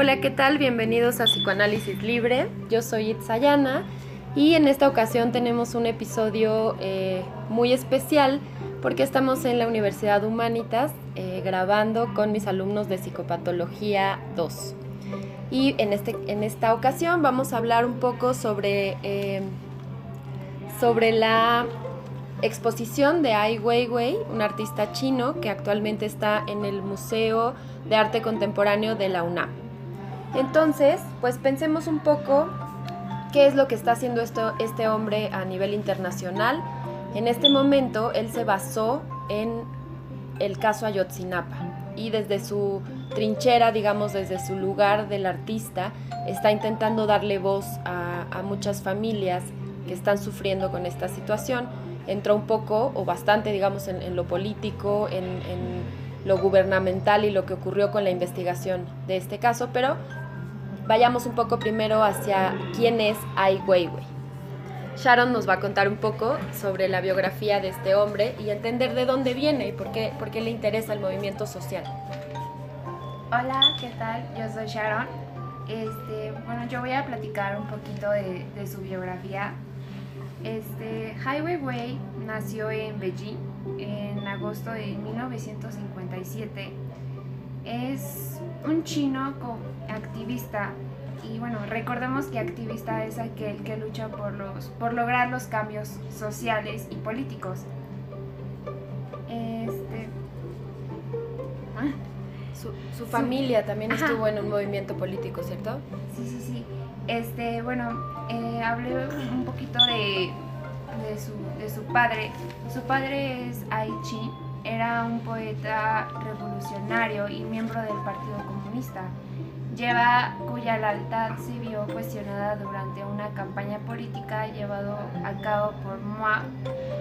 Hola, ¿qué tal? Bienvenidos a Psicoanálisis Libre. Yo soy Itzayana y en esta ocasión tenemos un episodio eh, muy especial porque estamos en la Universidad Humanitas eh, grabando con mis alumnos de Psicopatología 2. Y en, este, en esta ocasión vamos a hablar un poco sobre, eh, sobre la exposición de Ai Weiwei, un artista chino que actualmente está en el Museo de Arte Contemporáneo de la UNAM. Entonces, pues pensemos un poco qué es lo que está haciendo esto, este hombre a nivel internacional. En este momento, él se basó en el caso Ayotzinapa y desde su trinchera, digamos, desde su lugar del artista, está intentando darle voz a, muchas familias que están sufriendo con esta situación entró un poco o bastante, digamos, en, lo político, en, lo gubernamental y lo que ocurrió con la investigación de este caso, pero vayamos un poco primero hacia quién es Ai Weiwei. Sharon nos va a contar un poco sobre la biografía de este hombre y entender de dónde viene y por qué, por qué le interesa el movimiento social. Hola, ¿qué tal? Yo soy Sharon. Este, bueno, yo voy a platicar un poquito de, de su biografía este, Highway Way nació en Beijing en agosto de 1957. Es un chino activista y bueno, recordemos que activista es aquel que lucha por, los, por lograr los cambios sociales y políticos. Este, ah, su, familia también estuvo en un movimiento político, ¿cierto? Sí, sí, sí. Este, bueno, eh, hablé un poquito de, de, su, padre. Su padre es Ai Chi, era un poeta revolucionario y miembro del Partido Comunista, lleva, cuya lealtad se vio cuestionada durante una campaña política llevado a cabo por Mao,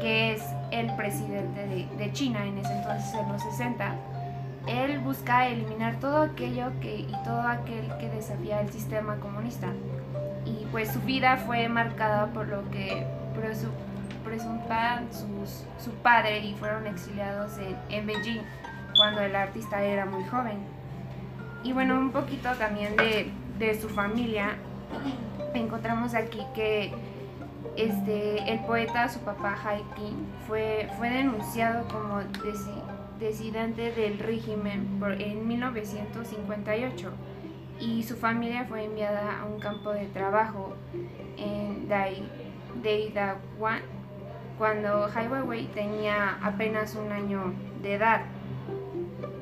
que es el presidente de, de China en ese entonces, en los 60 él busca eliminar todo aquello que, y todo aquel que desafía el sistema comunista. Y pues su vida fue marcada por lo que presuntan su padre y fueron exiliados en, Beijing cuando el artista era muy joven. Y bueno, un poquito también de, su familia. Encontramos aquí que este, el poeta, su papá Haikin, fue, fue denunciado como disidente del régimen en 1958 y su familia fue enviada a un campo de trabajo en Dai, Daidawan cuando Hai Weiwei tenía apenas un año de edad.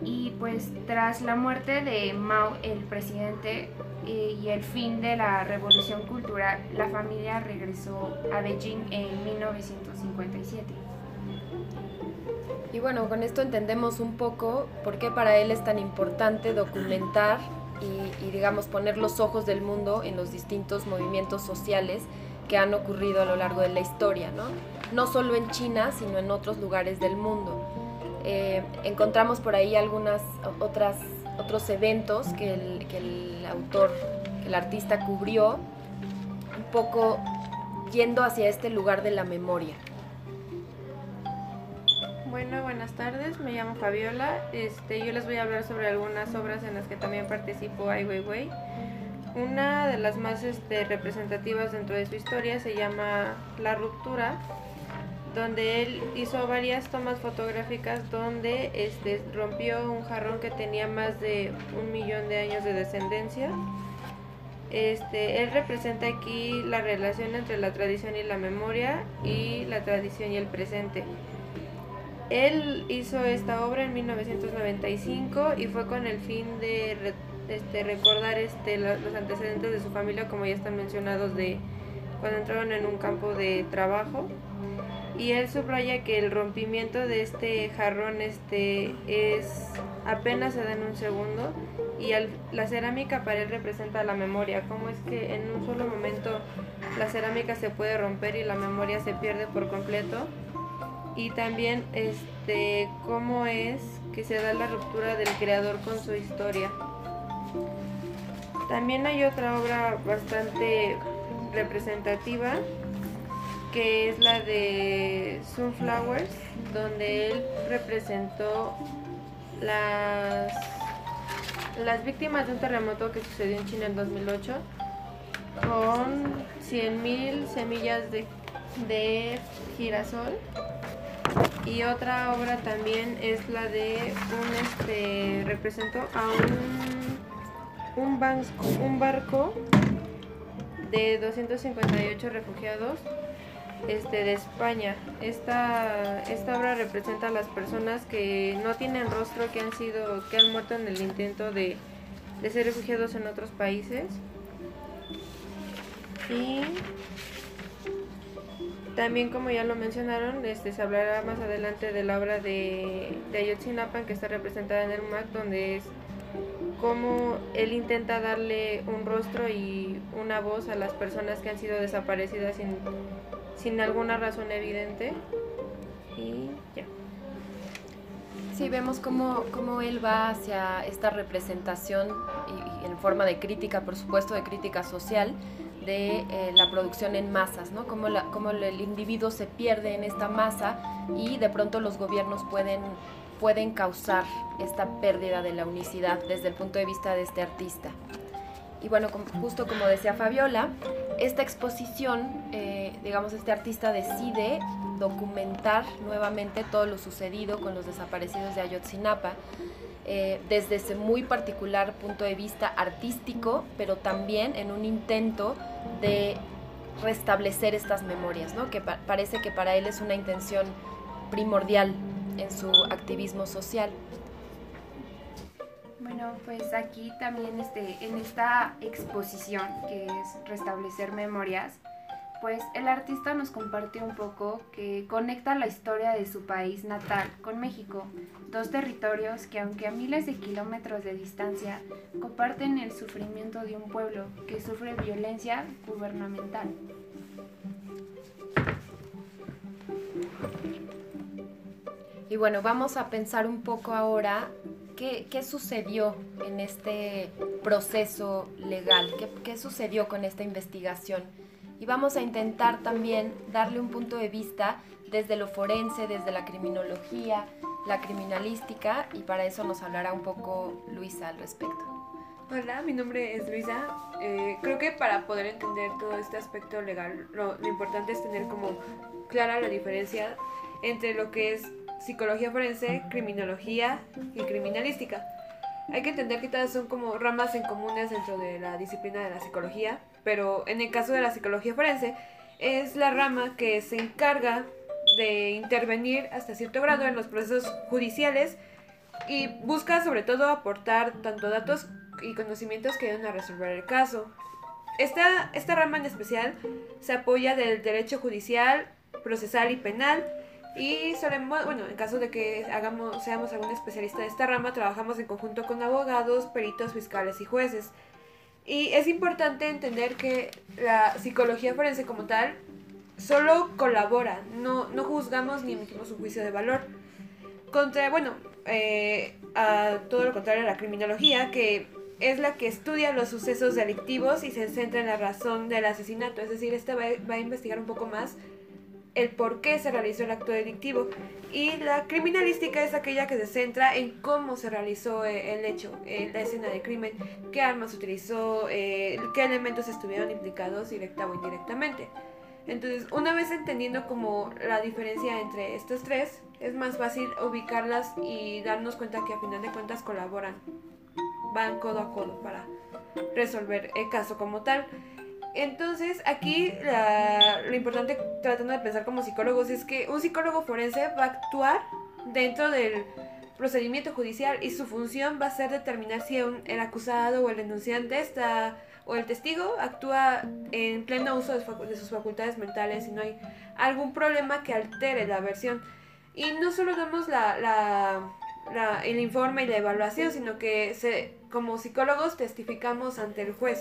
Y pues tras la muerte de Mao, el presidente, eh, y el fin de la revolución cultural, la familia regresó a Beijing en 1957. Y bueno, con esto entendemos un poco por qué para él es tan importante documentar y, digamos poner los ojos del mundo en los distintos movimientos sociales que han ocurrido a lo largo de la historia, ¿no? No solo en China, sino en otros lugares del mundo. Eh, encontramos por ahí algunas otras otros eventos que el, que el autor, que el artista cubrió, un poco yendo hacia este lugar de la memoria. Bueno, buenas tardes, me llamo Fabiola. Este, yo les voy a hablar sobre algunas obras en las que también participó Ai Weiwei. Una de las más este, representativas dentro de su historia se llama La Ruptura, donde él hizo varias tomas fotográficas donde este, rompió un jarrón que tenía más de un millón de años de descendencia. Este, él representa aquí la relación entre la tradición y la memoria y la tradición y el presente. Él hizo esta obra en 1995 y fue con el fin de este, recordar este, los antecedentes de su familia, como ya están mencionados, de cuando entraron en un campo de trabajo. Y él subraya que el rompimiento de este jarrón este, es apenas se da en un segundo y la cerámica para él representa la memoria, como es que en un solo momento la cerámica se puede romper y la memoria se pierde por completo y también este cómo es que se da la ruptura del creador con su historia. También hay otra obra bastante representativa que es la de Sunflowers, donde él representó las las víctimas de un terremoto que sucedió en China en 2008 con 100.000 semillas de, de girasol. Y otra obra también es la de un este representó a un un, un barco de 258 refugiados este, de España. Esta, esta obra representa a las personas que no tienen rostro, que han sido, que han muerto en el intento de, de ser refugiados en otros países. Y también como ya lo mencionaron, este, se hablará más adelante de la obra de, de Ayotzinapa que está representada en el MAC, donde es cómo él intenta darle un rostro y una voz a las personas que han sido desaparecidas sin alguna razón evidente. Y ya. Sí, vemos cómo, cómo él va hacia esta representación en forma de crítica, por supuesto, de crítica social, de eh, la producción en masas, ¿no? Cómo, la, cómo el individuo se pierde en esta masa y de pronto los gobiernos pueden, pueden causar esta pérdida de la unicidad desde el punto de vista de este artista. Y bueno, justo como decía Fabiola, esta exposición, eh, digamos, este artista decide documentar nuevamente todo lo sucedido con los desaparecidos de Ayotzinapa, eh, desde ese muy particular punto de vista artístico, pero también en un intento de restablecer estas memorias, ¿no? que pa- parece que para él es una intención primordial en su activismo social. Pues aquí también este, en esta exposición que es restablecer memorias, pues el artista nos comparte un poco que conecta la historia de su país natal con México, dos territorios que aunque a miles de kilómetros de distancia comparten el sufrimiento de un pueblo que sufre violencia gubernamental. Y bueno, vamos a pensar un poco ahora qué, qué sucedió en este proceso legal, qué, qué sucedió con esta investigación. Y vamos a intentar también darle un punto de vista desde lo forense, desde la criminología, la criminalística, y para eso nos hablará un poco Luisa al respecto. Hola, mi nombre es Luisa. Eh, creo que para poder entender todo este aspecto legal, lo, lo importante es tener como clara la diferencia entre lo que es psicología forense, criminología y criminalística. Hay que entender que todas son como ramas en comunes dentro de la disciplina de la psicología, pero en el caso de la psicología forense es la rama que se encarga de intervenir hasta cierto grado en los procesos judiciales y busca sobre todo aportar tanto datos y conocimientos que ayuden a resolver el caso. Esta, esta rama en especial se apoya del derecho judicial, procesal y penal y solemos, bueno, en caso de que hagamos, seamos algún especialista de esta rama, trabajamos en conjunto con abogados, peritos, fiscales y jueces. Y es importante entender que la psicología forense como tal solo colabora, no, no juzgamos ni emitimos un juicio de valor. Contra, bueno, eh, a todo lo contrario a la criminología, que es la que estudia los sucesos delictivos y se centra en la razón del asesinato. Es decir, esta va, va a investigar un poco más el por qué se realizó el acto delictivo. Y la criminalística es aquella que se centra en cómo se realizó eh, el hecho, eh, la escena de crimen, qué armas utilizó, eh, qué elementos estuvieron implicados directa o indirectamente. Entonces, una vez entendiendo como la diferencia entre estos tres, es más fácil ubicarlas y darnos cuenta que a final de cuentas colaboran, van codo a codo para resolver el caso como tal. Entonces, aquí la- lo importante tratando de pensar como psicólogos es que un psicólogo forense va a actuar dentro del procedimiento judicial y su función va a ser determinar si un- el acusado o el denunciante está o el testigo actúa en pleno uso de, de sus facultades mentales y no hay algún problema que altere la versión. Y no solo damos la- el informe y la evaluación, sino que se, como psicólogos testificamos ante el juez.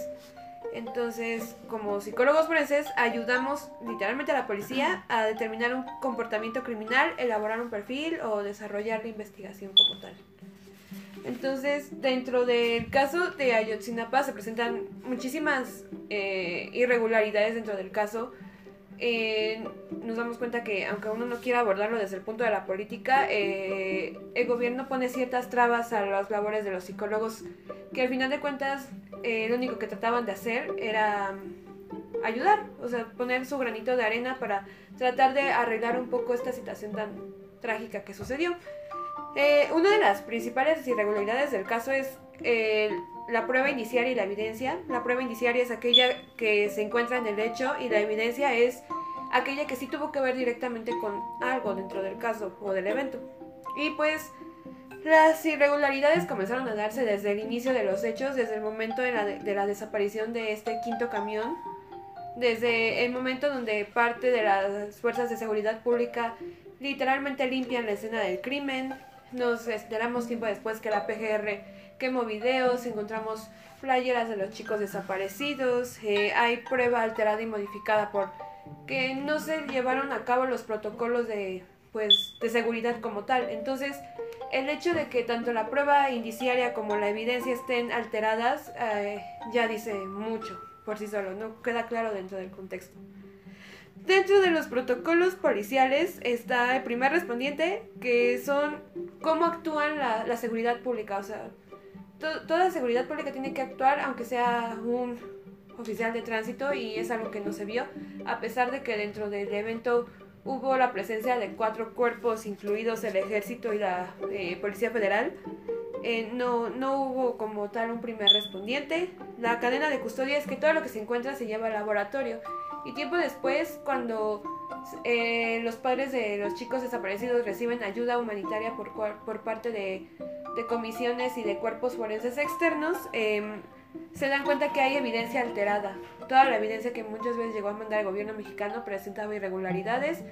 Entonces, como psicólogos forenses, ayudamos literalmente a la policía a determinar un comportamiento criminal, elaborar un perfil o desarrollar la investigación como tal. Entonces, dentro del caso de Ayotzinapa se presentan muchísimas eh, irregularidades dentro del caso. Eh, nos damos cuenta que aunque uno no quiera abordarlo desde el punto de la política, eh, el gobierno pone ciertas trabas a las labores de los psicólogos que al final de cuentas eh, lo único que trataban de hacer era ayudar, o sea, poner su granito de arena para tratar de arreglar un poco esta situación tan trágica que sucedió. una de las principales irregularidades del caso es la prueba indiciaria y la evidencia. La prueba indiciaria es aquella que se encuentra en el hecho y la evidencia es aquella que sí tuvo que ver directamente con algo dentro del caso o del evento. Y pues las irregularidades comenzaron a darse desde el inicio de los hechos, desde el momento de la, de la desaparición de este quinto camión, desde el momento donde parte de las fuerzas de seguridad pública literalmente limpian la escena del crimen. Nos enteramos tiempo después que la PGR quemó videos, encontramos playeras de los chicos desaparecidos, eh, hay prueba alterada y modificada por que no se llevaron a cabo los protocolos de pues de seguridad como tal. Entonces, el hecho de que tanto la prueba indiciaria como la evidencia estén alteradas eh, ya dice mucho por sí solo, no queda claro dentro del contexto. Dentro de los protocolos policiales está el primer respondiente, que son cómo actúan la, la seguridad pública, o sea, toda seguridad pública tiene que actuar aunque sea un oficial de tránsito y es algo que no se vio, a pesar de que dentro del evento hubo la presencia de cuatro cuerpos, incluidos el ejército y la eh, Policía Federal. Eh, no, no hubo como tal un primer respondiente. La cadena de custodia es que todo lo que se encuentra se lleva al laboratorio. Y tiempo después, cuando eh, los padres de los chicos desaparecidos reciben ayuda humanitaria por, por parte de de comisiones y de cuerpos forenses externos, em, se dan cuenta que hay evidencia alterada. Toda la evidencia que muchas veces llegó a mandar el gobierno mexicano presentaba irregularidades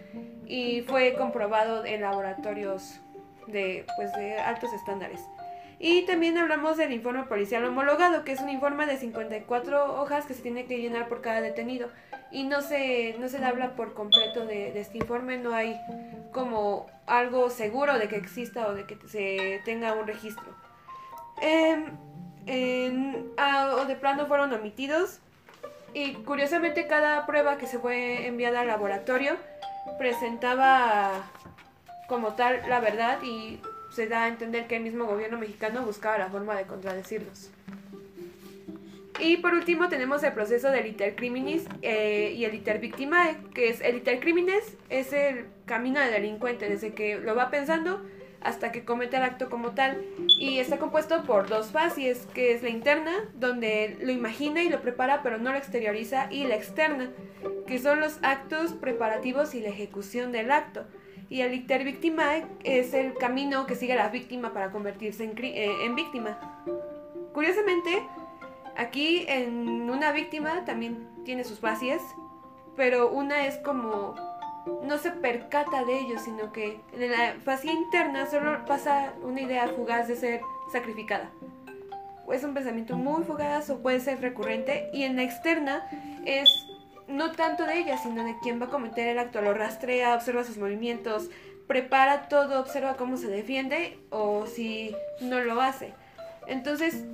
y fue comprobado en laboratorios de, pues, de altos estándares. Y también hablamos del informe policial homologado, que es un informe de 54 hojas que se tiene que llenar por cada detenido. Y no se, no se habla por completo de, este informe, no hay como algo seguro de que exista o de que se tenga un registro. Em, ah, o de plano fueron omitidos. Y curiosamente cada prueba que se fue enviada al laboratorio presentaba como tal la verdad y se da a entender que el mismo gobierno mexicano buscaba la forma de contradecirlos. Y por último tenemos el proceso del iter criminis eh, y el iter victimae, que es el iter criminis es el camino del delincuente desde que lo va pensando hasta que comete el acto como tal y está compuesto por dos fases, que es la interna, donde lo imagina y lo prepara pero no lo exterioriza, y la externa, que son los actos preparativos y la ejecución del acto y el icter victimae es el camino que sigue la víctima para convertirse en, eh, en víctima. Curiosamente, aquí en una víctima también tiene sus fases, pero una es como no se percata de ello, sino que en la fase interna solo pasa una idea fugaz de ser sacrificada. Es un pensamiento muy fugaz o puede ser recurrente y en la externa es no tanto de ella, sino de quien va a cometer el acto. Lo rastrea, observa sus movimientos, prepara todo, observa cómo se defiende o si no lo hace. Entonces,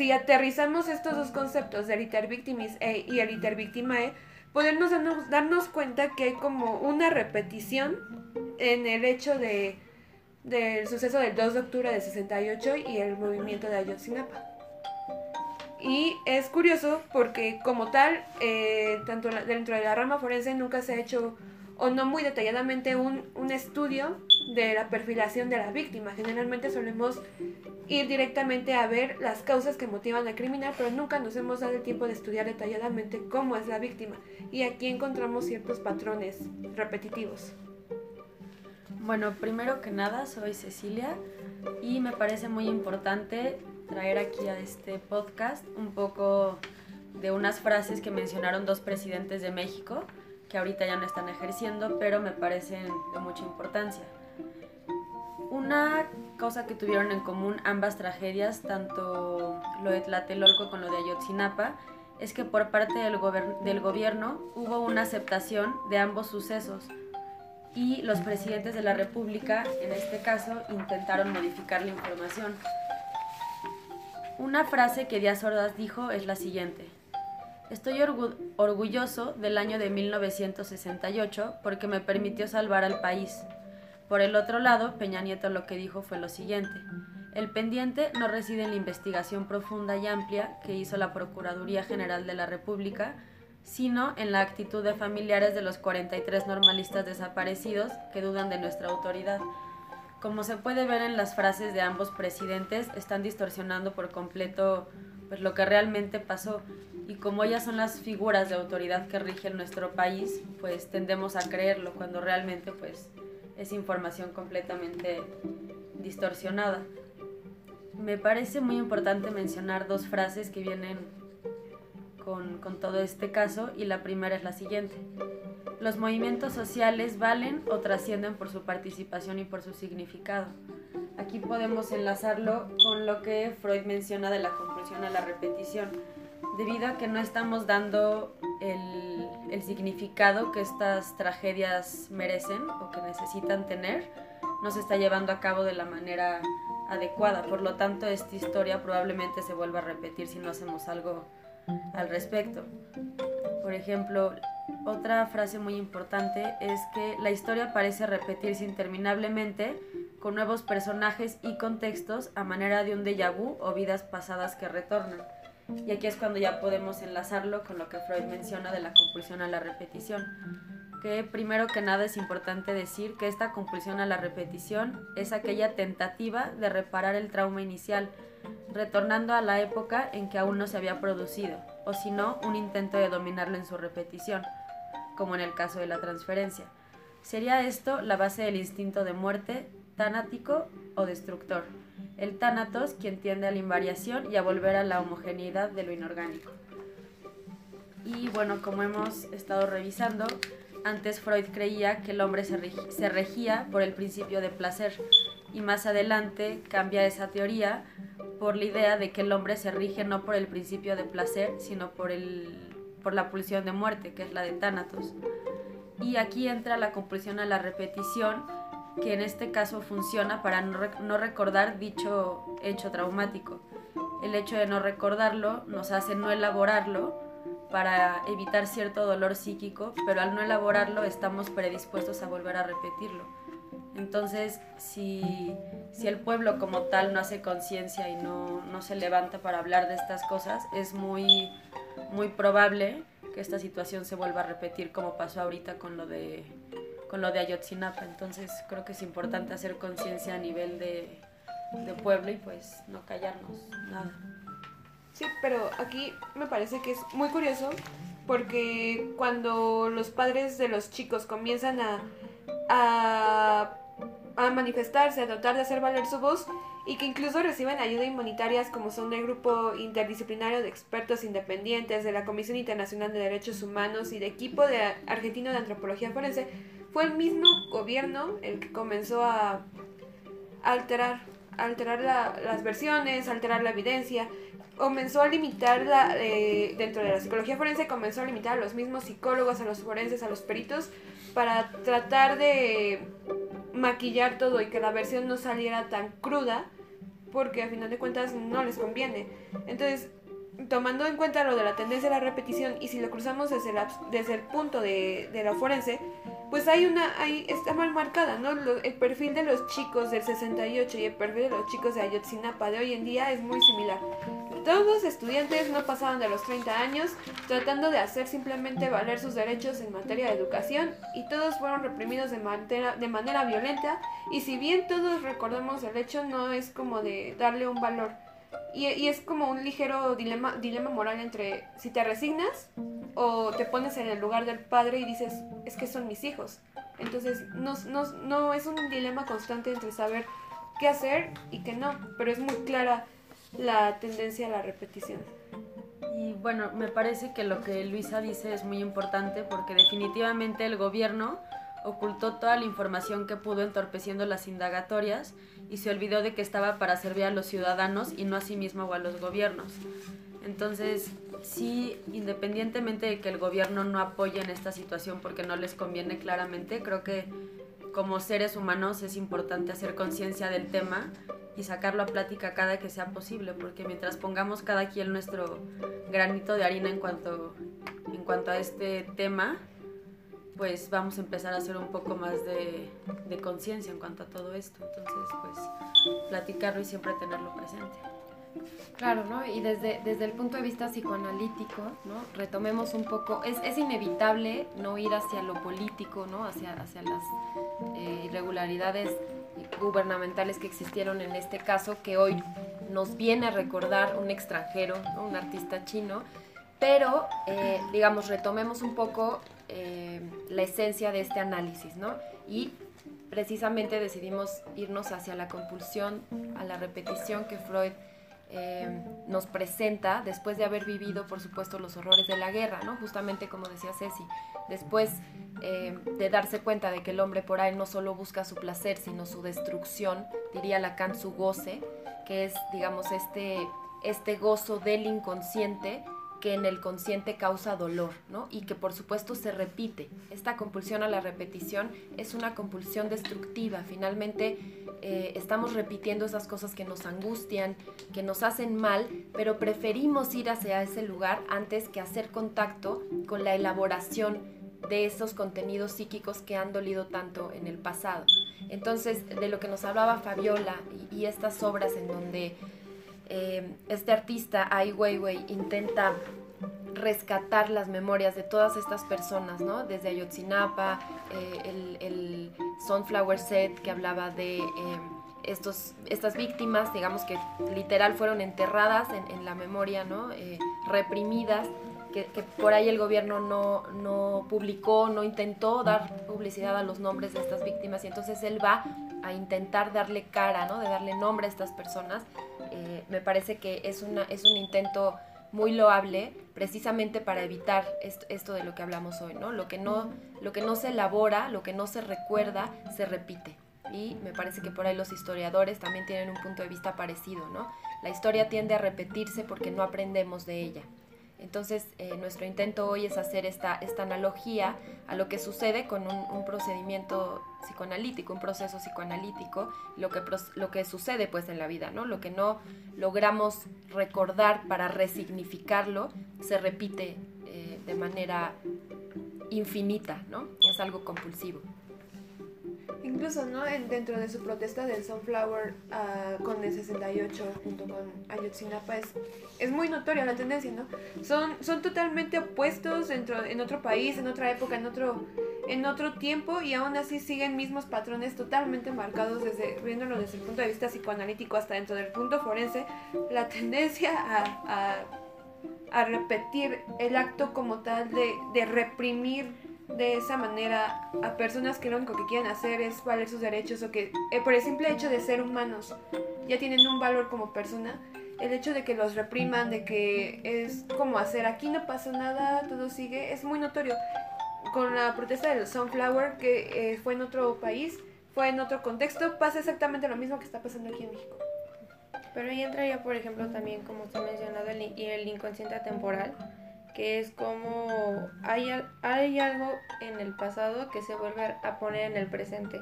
si aterrizamos estos dos conceptos de iter victimis e, y el iter victimae, podemos darnos, cuenta que hay como una repetición en el hecho de del suceso del 2 de octubre de 68 y el movimiento de Ayotzinapa. Y es curioso porque como tal, eh, tanto dentro de la rama forense nunca se ha hecho, o no muy detalladamente, un, un estudio de la perfilación de la víctima. Generalmente solemos ir directamente a ver las causas que motivan al criminal, pero nunca nos hemos dado el tiempo de estudiar detalladamente cómo es la víctima. Y aquí encontramos ciertos patrones repetitivos. Bueno, primero que nada, soy Cecilia y me parece muy importante traer aquí a este podcast un poco de unas frases que mencionaron dos presidentes de México, que ahorita ya no están ejerciendo, pero me parecen de mucha importancia. Una cosa que tuvieron en común ambas tragedias, tanto lo de Tlatelolco como lo de Ayotzinapa, es que por parte del, gobierno hubo una aceptación de ambos sucesos y los presidentes de la República, en este caso, intentaron modificar la información. Una frase que Díaz Ordaz dijo es la siguiente. Estoy orgu- orgulloso del año de 1968 porque me permitió salvar al país. Por el otro lado, Peña Nieto lo que dijo fue lo siguiente. El pendiente no reside en la investigación profunda y amplia que hizo la Procuraduría General de la República, sino en la actitud de familiares de los 43 normalistas desaparecidos que dudan de nuestra autoridad. Como se puede ver en las frases de ambos presidentes, están distorsionando por completo pues, lo que realmente pasó y como ellas son las figuras de autoridad que rigen nuestro país, pues tendemos a creerlo cuando realmente pues es información completamente distorsionada. Me parece muy importante mencionar dos frases que vienen con, con todo este caso y la primera es la siguiente. Los movimientos sociales valen o trascienden por su participación y por su significado. Aquí podemos enlazarlo con lo que Freud menciona de la compulsión a la repetición, debido a que no estamos dando el, significado que estas tragedias merecen o que necesitan tener, no se está llevando a cabo de la manera adecuada. Por lo tanto, esta historia probablemente se vuelva a repetir si no hacemos algo al respecto. Por ejemplo, otra frase muy importante es que la historia parece repetirse interminablemente con nuevos personajes y contextos a manera de un déjà vu o vidas pasadas que retornan. Y aquí es cuando ya podemos enlazarlo con lo que Freud menciona de la compulsión a la repetición. Que primero que nada es importante decir que esta compulsión a la repetición es aquella tentativa de reparar el trauma inicial, retornando a la época en que aún no se había producido, o si no, un intento de dominarlo en su repetición, como en el caso de la transferencia. Sería esto la base del instinto de muerte, tánático o destructor. El tánatos quien tiende a la invariación y a volver a la homogeneidad de lo inorgánico. Y bueno, como hemos estado revisando, antes Freud creía que el hombre se, regía por el principio de placer y más adelante cambia esa teoría por la idea de que el hombre se rige no por el principio de placer, sino por, el, por la pulsión de muerte, que es la de Tánatos. Y aquí entra la compulsión a la repetición, que en este caso funciona para no, no recordar dicho hecho traumático. El hecho de no recordarlo nos hace no elaborarlo para evitar cierto dolor psíquico, pero al no elaborarlo estamos predispuestos a volver a repetirlo. Entonces, si, si el pueblo como tal no hace conciencia y no, no se levanta para hablar de estas cosas, es muy, muy probable que esta situación se vuelva a repetir como pasó ahorita con lo de, con lo de Ayotzinapa. Entonces, creo que es importante hacer conciencia a nivel de, de pueblo y pues no callarnos nada. Sí, pero aquí me parece que es muy curioso porque cuando los padres de los chicos comienzan a, a, manifestarse, a tratar de hacer valer su voz y que incluso reciben ayuda inmunitarias como son del grupo interdisciplinario de expertos independientes de la Comisión Internacional de Derechos Humanos y de equipo de argentino de antropología forense, fue el mismo gobierno el que comenzó a alterar, alterar la- las versiones, alterar la evidencia, comenzó a limitar la, eh, dentro de la psicología forense, comenzó a limitar a los mismos psicólogos, a los forenses, a los peritos, para tratar de maquillar todo y que la versión no saliera tan cruda, porque a final de cuentas no les conviene. Entonces, tomando en cuenta lo de la tendencia a la repetición y si lo cruzamos desde, la- desde el punto de, de la forense, pues hay una, ahí está mal marcada, ¿no? Lo- el perfil de los chicos del 68 y el perfil de los chicos de Ayotzinapa de hoy en día es muy similar. Todos los estudiantes no pasaban de los 30 años tratando de hacer simplemente valer sus derechos en materia de educación y todos fueron reprimidos de manera, de manera violenta y si bien todos recordamos el hecho no es como de darle un valor y, es como un ligero dilema, dilema moral entre si te resignas o te pones en el lugar del padre y dices es que son mis hijos entonces no, no, no es un dilema constante entre saber qué hacer y qué no pero es muy clara la tendencia a la repetición. Y bueno, me parece que lo que Luisa dice es muy importante porque definitivamente el gobierno ocultó toda la información que pudo entorpeciendo las indagatorias y se olvidó de que estaba para servir a los ciudadanos y no a sí mismo o a los gobiernos. Entonces, sí, independientemente de que el gobierno no apoye en esta situación porque no les conviene claramente, creo que como seres humanos es importante hacer conciencia del tema y sacarlo a plática cada que sea posible, porque mientras pongamos cada quien nuestro granito de harina en cuanto, en cuanto a este tema, pues vamos a empezar a hacer un poco más de, conciencia en cuanto a todo esto. Entonces, pues platicarlo y siempre tenerlo presente. Claro, ¿no? Y desde, desde el punto de vista psicoanalítico, ¿no? Retomemos un poco, es, es inevitable no ir hacia lo político, ¿no? Hacia, hacia las eh, irregularidades gubernamentales que existieron en este caso, que hoy nos viene a recordar un extranjero, un artista chino, pero, eh, digamos, retomemos un poco eh, la esencia de este análisis, ¿no? Y precisamente decidimos irnos hacia la compulsión, a la repetición que Freud eh, nos presenta después de haber vivido, por supuesto, los horrores de la guerra, ¿no? Justamente como decía Ceci, después eh, de darse cuenta de que el hombre por ahí no solo busca su placer, sino su destrucción, diría Lacan su goce, que es, digamos, este, este gozo del inconsciente que en el consciente causa dolor, ¿no? Y que por supuesto se repite. Esta compulsión a la repetición es una compulsión destructiva. Finalmente eh, estamos repitiendo esas cosas que nos angustian, que nos hacen mal, pero preferimos ir hacia ese lugar antes que hacer contacto con la elaboración de esos contenidos psíquicos que han dolido tanto en el pasado. Entonces, de lo que nos hablaba Fabiola y, estas obras en donde eh, este artista, Ai Weiwei, intenta rescatar las memorias de todas estas personas, ¿no? Desde Ayotzinapa, eh, el, Sunflower Set que hablaba de eh, estos, estas víctimas, digamos que literal fueron enterradas en, la memoria, ¿no? Eh, reprimidas, que, que, por ahí el gobierno no, no publicó, no intentó dar publicidad a los nombres de estas víctimas y entonces él va a intentar darle cara, ¿no? De darle nombre a estas personas. Me parece que es, una, es un intento muy loable precisamente para evitar esto, de lo que hablamos hoy, ¿no? Lo que no, lo que no se elabora, lo que no se recuerda, se repite. Y me parece que por ahí los historiadores también tienen un punto de vista parecido, ¿no? La historia tiende a repetirse porque no aprendemos de ella. Entonces, eh, nuestro intento hoy es hacer esta, esta analogía a lo que sucede con un, procedimiento psicoanalítico, un proceso psicoanalítico, lo que, lo que sucede pues en la vida, ¿no? Lo que no logramos recordar para resignificarlo se repite eh, de manera infinita, ¿no? Es algo compulsivo. Incluso, ¿no? dentro de su protesta del Sunflower uh, con el 68 junto con Ayotzinapa es, es muy notoria la tendencia, ¿no? Son, son totalmente opuestos dentro, en otro país, en otra época, en otro, en otro tiempo y aún así siguen mismos patrones totalmente marcados desde, viéndolo desde el punto de vista psicoanalítico hasta dentro del punto forense, la tendencia a, a, a repetir el acto como tal de, de reprimir de esa manera a personas que lo único que quieren hacer es valer sus derechos o que eh, por el simple hecho de ser humanos ya tienen un valor como persona, el hecho de que los repriman, de que es como hacer aquí no pasa nada, todo sigue, es muy notorio. Con la protesta del Sunflower, que eh, fue en otro país, fue en otro contexto, pasa exactamente lo mismo que está pasando aquí en México. Pero ahí entraría, por ejemplo, también, como ha mencionado, el, el inconsciente temporal que es como hay, hay algo en el pasado que se vuelve a poner en el presente.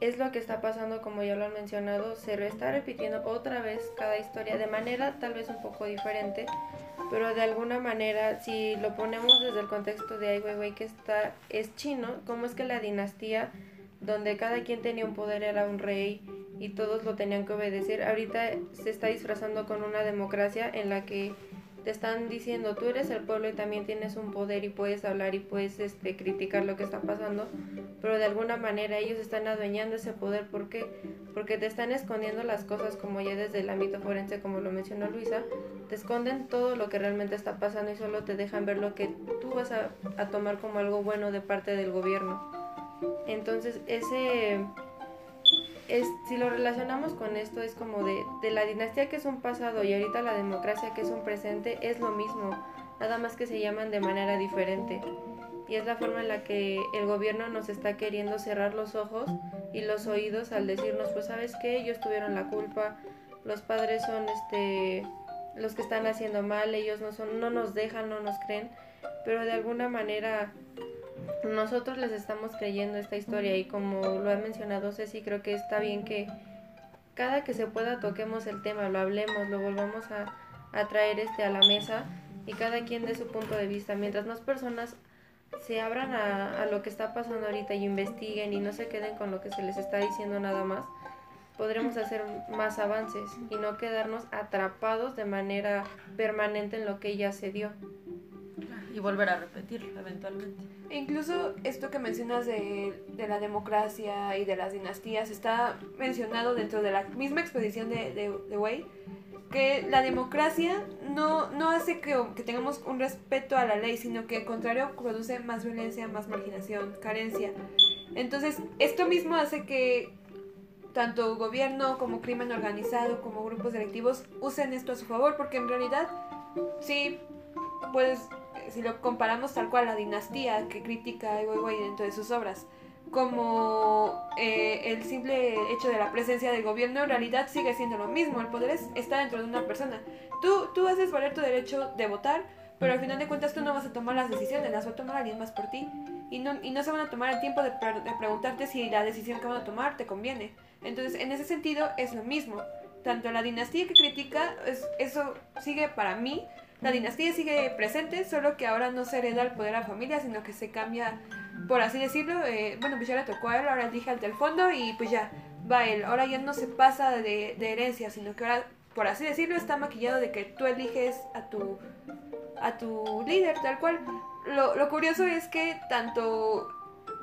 Es lo que está pasando, como ya lo han mencionado, se lo está repitiendo otra vez cada historia de manera tal vez un poco diferente, pero de alguna manera, si lo ponemos desde el contexto de Ai Weiwei que está, es chino, como es que la dinastía donde cada quien tenía un poder era un rey y todos lo tenían que obedecer, ahorita se está disfrazando con una democracia en la que te están diciendo tú eres el pueblo y también tienes un poder y puedes hablar y puedes este, criticar lo que está pasando, pero de alguna manera ellos están adueñando ese poder. ¿Por qué? Porque te están escondiendo las cosas como ya desde el ámbito forense, como lo mencionó Luisa, te esconden todo lo que realmente está pasando y solo te dejan ver lo que tú vas a, a tomar como algo bueno de parte del gobierno. Entonces ese es, si lo relacionamos con esto, es como de, de la dinastía que es un pasado y ahorita la democracia que es un presente, es lo mismo, nada más que se llaman de manera diferente. Y es la forma en la que el gobierno nos está queriendo cerrar los ojos y los oídos al decirnos, pues sabes qué, ellos tuvieron la culpa, los padres son este los que están haciendo mal, ellos no son, no nos dejan, no nos creen, pero de alguna manera nosotros les estamos creyendo esta historia y como lo ha mencionado Ceci, creo que está bien que cada que se pueda toquemos el tema, lo hablemos, lo volvamos a, traer este a la mesa y cada quien de su punto de vista. Mientras más personas se abran a, a lo que está pasando ahorita y investiguen y no se queden con lo que se les está diciendo nada más, podremos hacer más avances y no quedarnos atrapados de manera permanente en lo que ya se dio. Y volver a repetirlo eventualmente. E incluso esto que mencionas de, de la democracia y de las dinastías está mencionado dentro de la misma exposición de, de, de Wei, que la democracia no, no hace que, que tengamos un respeto a la ley, sino que al contrario produce más violencia, más marginación, carencia. Entonces, esto mismo hace que tanto gobierno como crimen organizado, como grupos delictivos usen esto a su favor, porque en realidad, sí, pues si lo comparamos tal cual la dinastía que critica a Ai Weiwei dentro de sus obras, como eh, el simple hecho de la presencia del gobierno, en realidad sigue siendo lo mismo. El poder es, está dentro de una persona. Tú, tú haces valer tu derecho de votar, pero al final de cuentas tú no vas a tomar las decisiones, las va a tomar alguien más por ti. Y no, y no se van a tomar el tiempo de, pre- de preguntarte si la decisión que van a tomar te conviene. Entonces, en ese sentido, es lo mismo. Tanto la dinastía que critica, es- eso sigue para mí. La dinastía sigue presente, solo que ahora no se hereda el poder a la familia, sino que se cambia, por así decirlo. eh, bueno, pues ya le tocó a él, ahora elige al del fondo y pues ya va él. Ahora ya no se pasa de, de herencia, sino que ahora, por así decirlo, está maquillado de que tú eliges a tu, a tu líder, tal cual. Lo, lo curioso es que tanto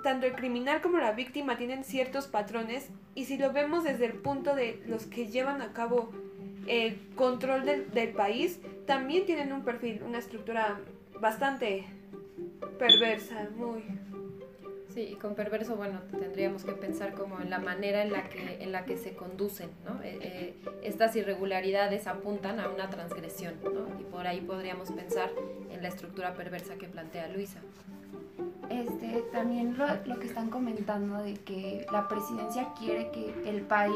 tanto el criminal como la víctima tienen ciertos patrones y si lo vemos desde el punto de los que llevan a cabo el control del, del país, también tienen un perfil, una estructura bastante perversa, muy... Sí, y con perverso, bueno, tendríamos que pensar como en la manera en la que, en la que se conducen, ¿no? Eh, eh, estas irregularidades apuntan a una transgresión, ¿no? Y por ahí podríamos pensar en la estructura perversa que plantea Luisa. Este, también lo, lo que están comentando de que la presidencia quiere que el país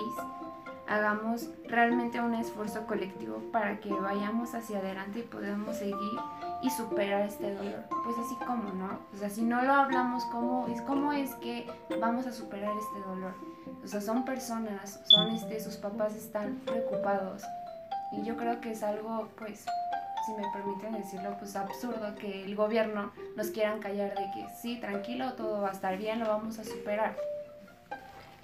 hagamos realmente un esfuerzo colectivo para que vayamos hacia adelante y podamos seguir y superar este dolor. Pues así como, ¿no? O sea, si no lo hablamos, ¿cómo es, cómo es que vamos a superar este dolor? O sea, son personas, son este, sus papás están preocupados. Y yo creo que es algo, pues, si me permiten decirlo, pues absurdo que el gobierno nos quieran callar de que sí, tranquilo, todo va a estar bien, lo vamos a superar.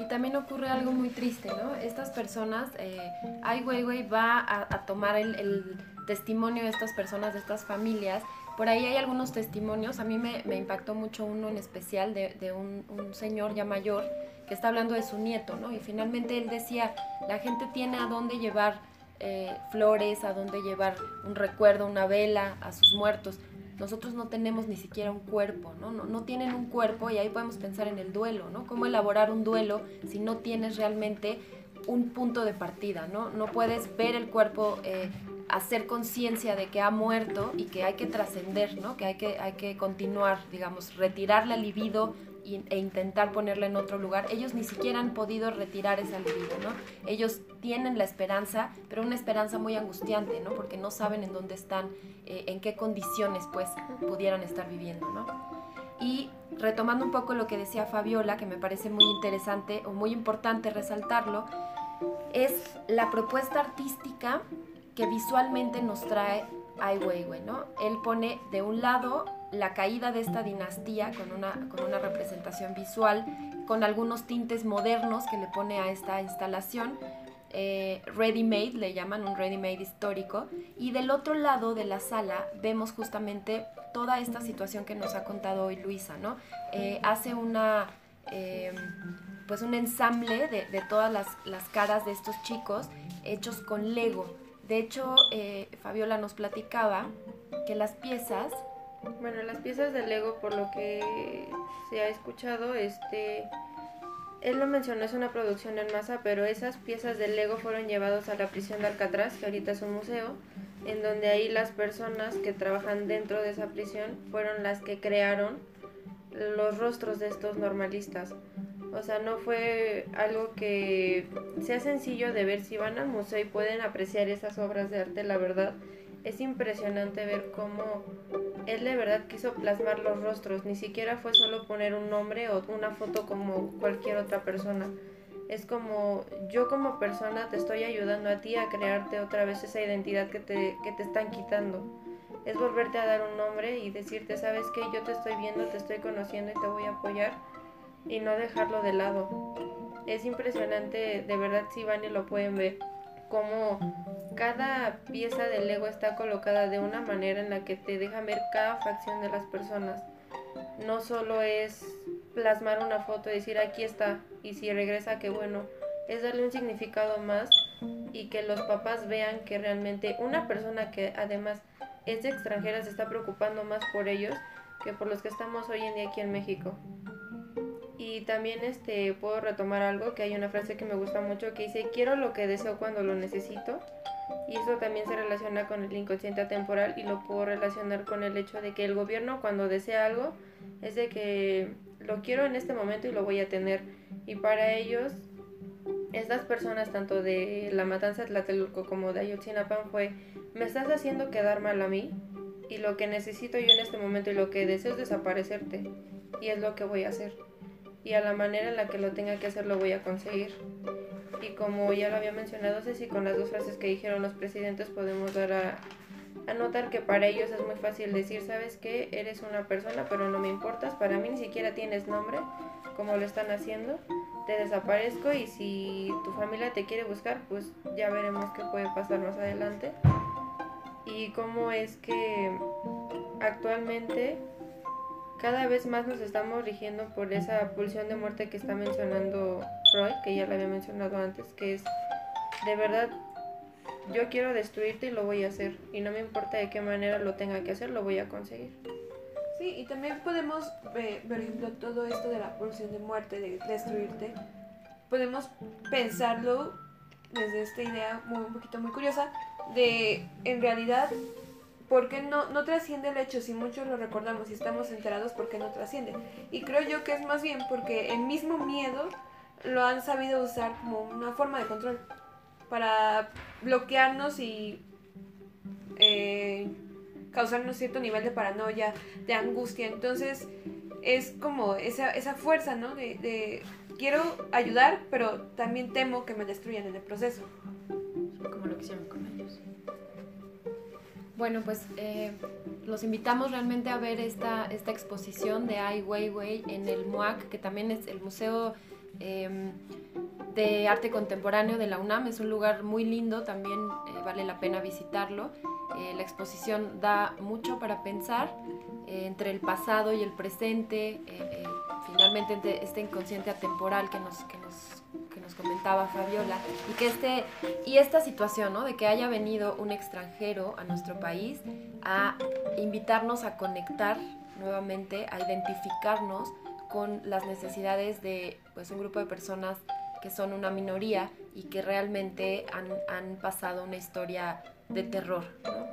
Y también ocurre algo muy triste, ¿no? Estas personas, eh, Ai Weiwei va a, tomar el, testimonio de estas personas, de estas familias. Por ahí hay algunos testimonios, a mí me, impactó mucho uno en especial de, un señor ya mayor que está hablando de su nieto, ¿no? Y finalmente él decía, la gente tiene a dónde llevar eh, flores, a dónde llevar un recuerdo, una vela a sus muertos. Nosotros no tenemos ni siquiera un cuerpo, ¿no? No, tienen un cuerpo y ahí podemos pensar en el duelo, ¿no? ¿Cómo elaborar un duelo si no tienes realmente un punto de partida, ¿no? No puedes ver el cuerpo, eh, hacer conciencia de que ha muerto y que hay que trascender, ¿no? Que hay que, hay que continuar, digamos, retirarle el libido e intentar ponerla en otro lugar. Ellos ni siquiera han podido retirar esa libido, ¿no? Ellos tienen la esperanza, pero una esperanza muy angustiante, ¿no? Porque no saben en dónde están, eh, en qué condiciones, pues, pudieran estar viviendo, ¿no? Y retomando un poco lo que decía Fabiola, que me parece muy interesante o muy importante resaltarlo, es la propuesta artística que visualmente nos trae Ai Weiwei, ¿no? Él pone de un lado la caída de esta dinastía con una, con una representación visual, con algunos tintes modernos que le pone a esta instalación, eh, ready-made, le llaman un ready-made histórico, y del otro lado de la sala vemos justamente toda esta situación que nos ha contado hoy Luisa, ¿no? Eh, hace una, eh, pues un ensamble de, de todas las, las caras de estos chicos hechos con Lego. De hecho, Fabiola nos platicaba que las piezas Bueno, las piezas de Lego, por lo que se ha escuchado, este, él lo mencionó, es una producción en masa, pero esas piezas de Lego fueron llevados a la prisión de Alcatraz, que ahorita es un museo, en donde ahí las personas que trabajan dentro de esa prisión fueron las que crearon los rostros de estos normalistas. O sea, no fue algo que sea sencillo de ver si van al museo y pueden apreciar esas obras de arte, la verdad. Es impresionante ver cómo él de verdad quiso plasmar los rostros, ni siquiera fue solo poner un nombre o una foto como cualquier otra persona. Es como yo como persona te estoy ayudando a ti a crearte otra vez esa identidad que te, que te están quitando. Es volverte a dar un nombre y decirte, sabes que yo te estoy viendo, te estoy conociendo y te voy a apoyar y no dejarlo de lado. Es impresionante, de verdad si van y lo pueden ver, cómo cada pieza del Lego está colocada de una manera en la que te deja ver cada facción de las personas. No solo es plasmar una foto y decir aquí está y si regresa qué bueno, es darle un significado más y que los papás vean que realmente una persona que además es extranjera se está preocupando más por ellos que por los que estamos hoy en día aquí en México. Y también este puedo retomar algo que hay una frase que me gusta mucho que dice quiero lo que deseo cuando lo necesito y eso también se relaciona con el inconsciente atemporal y lo puedo relacionar con el hecho de que el gobierno cuando desea algo es de que lo quiero en este momento y lo voy a tener y para ellos estas personas tanto de la matanza de Tlatelolco como de Ayotzinapa fue me estás haciendo quedar mal a mí y lo que necesito yo en este momento y lo que deseo es desaparecerte y es lo que voy a hacer y a la manera en la que lo tenga que hacer lo voy a conseguir. Y como ya lo había mencionado, si con las dos frases que dijeron los presidentes podemos dar a, a notar que para ellos es muy fácil decir, sabes que eres una persona, pero no me importas, para mí ni siquiera tienes nombre, como lo están haciendo, te desaparezco y si tu familia te quiere buscar, pues ya veremos qué puede pasar más adelante. Y cómo es que actualmente cada vez más nos estamos rigiendo por esa pulsión de muerte que está mencionando Que ya lo había mencionado antes, que es de verdad yo quiero destruirte y lo voy a hacer y no me importa de qué manera lo tenga que hacer, lo voy a conseguir. Sí, y también podemos, ver, por ejemplo, todo esto de la pulsión de muerte, de destruirte, podemos pensarlo desde esta idea muy, un poquito muy curiosa de en realidad ¿por qué no, no trasciende el hecho? Si muchos lo recordamos y estamos enterados, ¿por qué no trasciende? Y creo yo que es más bien porque el mismo miedo lo han sabido usar como una forma de control para bloquearnos y eh, causarnos cierto nivel de paranoia, de angustia. Entonces es como esa, esa fuerza, ¿no? De, quiero ayudar, pero también temo que me destruyan en el proceso. Como lo hicieron con ellos. Bueno, pues eh, los invitamos realmente a ver esta, esta exposición de Ai Weiwei en el MUAC, que también es el Museo em, de Arte Contemporáneo de la UNAM. Es un lugar muy lindo, también eh, vale la pena visitarlo. Eh, la exposición da mucho para pensar entre el pasado y el presente, finalmente entre este inconsciente atemporal que nos, que nos comentaba Fabiola, y que este, y esta situación, ¿no? De que haya venido un extranjero a nuestro país a invitarnos a conectar nuevamente, a identificarnos con las necesidades de pues, un grupo de personas que son una minoría y que realmente han, han pasado una historia de terror.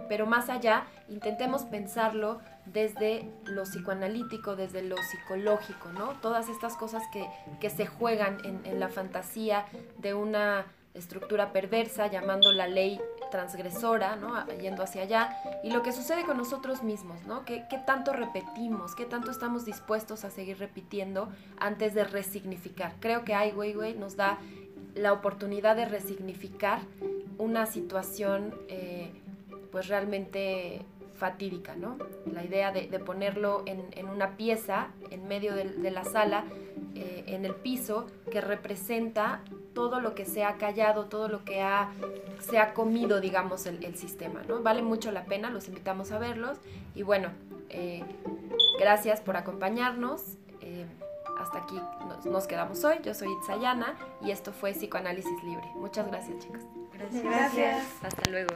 Pero más allá, intentemos pensarlo desde lo psicoanalítico, desde lo psicológico, ¿no? Todas estas cosas que, que se juegan en, en, la fantasía de una estructura perversa, llamando la ley transgresora, ¿no? Yendo hacia allá. Y lo que sucede con nosotros mismos, ¿no? ¿Qué, qué tanto repetimos? ¿Qué tanto estamos dispuestos a seguir repitiendo antes de resignificar? Creo que Ai Weiwei nos da la oportunidad de resignificar una situación eh, pues realmente fatídica, ¿no? La idea de, ponerlo en, una pieza en medio de, la sala, eh, en el piso, que representa todo lo que se ha callado, todo lo que ha, se ha comido, digamos, el, sistema, ¿no? Vale mucho la pena, los invitamos a verlos y bueno, eh, gracias por acompañarnos. hasta aquí nos, nos, quedamos hoy. Yo soy Itzayana y esto fue Psicoanálisis Libre. Muchas gracias, chicos. Gracias. Hasta luego.